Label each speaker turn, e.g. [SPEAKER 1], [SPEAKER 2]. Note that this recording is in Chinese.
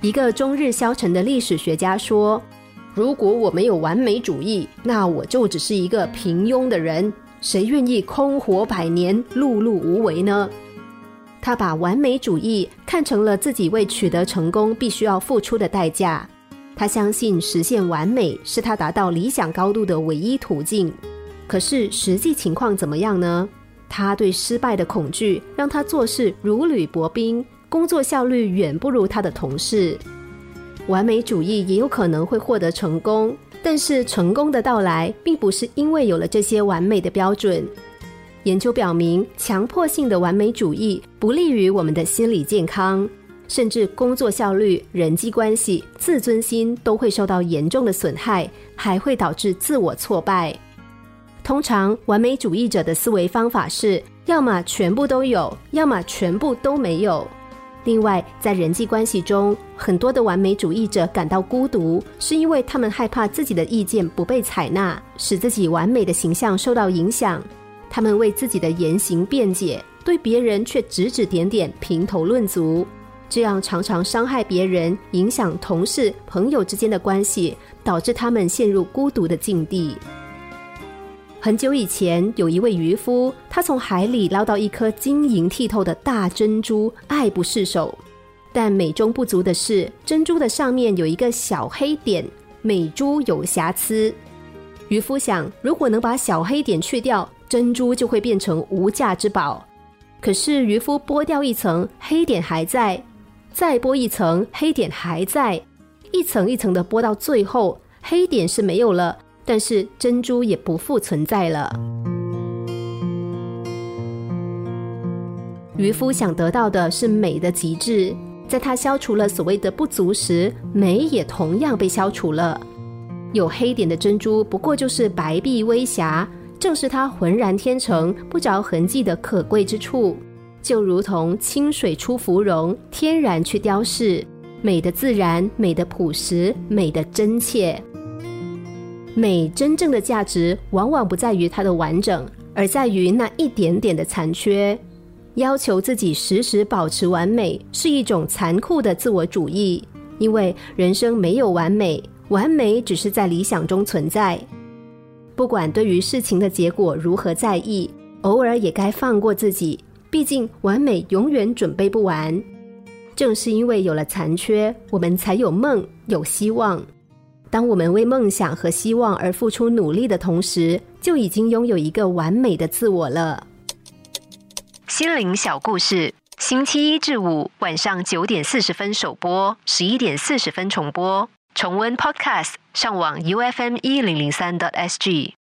[SPEAKER 1] 一个终日消沉的历史学家说：“如果我没有完美主义，那我就只是一个平庸的人。谁愿意空活百年、碌碌无为呢？”他把完美主义看成了自己为取得成功必须要付出的代价。他相信实现完美是他达到理想高度的唯一途径。可是实际情况怎么样呢？他对失败的恐惧让他做事如履薄冰，工作效率远不如他的同事。完美主义也有可能会获得成功，但是成功的到来并不是因为有了这些完美的标准。研究表明，强迫性的完美主义不利于我们的心理健康，甚至工作效率、人际关系、自尊心都会受到严重的损害，还会导致自我挫败。通常，完美主义者的思维方法是：要么全部都有，要么全部都没有。另外，在人际关系中，很多的完美主义者感到孤独，是因为他们害怕自己的意见不被采纳，使自己完美的形象受到影响。他们为自己的言行辩解，对别人却指指点点、评头论足，这样常常伤害别人，影响同事、朋友之间的关系，导致他们陷入孤独的境地。很久以前，有一位渔夫，他从海里捞到一颗晶莹剔透的大珍珠，爱不释手。但美中不足的是，珍珠的上面有一个小黑点，美珠有瑕疵。渔夫想，如果能把小黑点去掉。珍珠就会变成无价之宝，可是渔夫剥掉一层，黑点还在；再剥一层，黑点还在；一层一层的剥到最后，黑点是没有了，但是珍珠也不复存在了。渔夫想得到的是美的极致，在他消除了所谓的不足时，美也同样被消除了。有黑点的珍珠不过就是白璧微瑕。正是它浑然天成、不着痕迹的可贵之处，就如同清水出芙蓉，天然去雕饰，美的自然，美的朴实，美的真切。美真正的价值，往往不在于它的完整，而在于那一点点的残缺。要求自己时时保持完美，是一种残酷的自我主义，因为人生没有完美，完美只是在理想中存在。不管对于事情的结果如何在意，偶尔也该放过自己。毕竟完美永远准备不完。正是因为有了残缺，我们才有梦，有希望。当我们为梦想和希望而付出努力的同时，就已经拥有一个完美的自我了。心灵小故事，星期一至五晚上九点四十分首播，十一点四十分重播。重温 Podcast，上网 U F M 一零零三 t S G。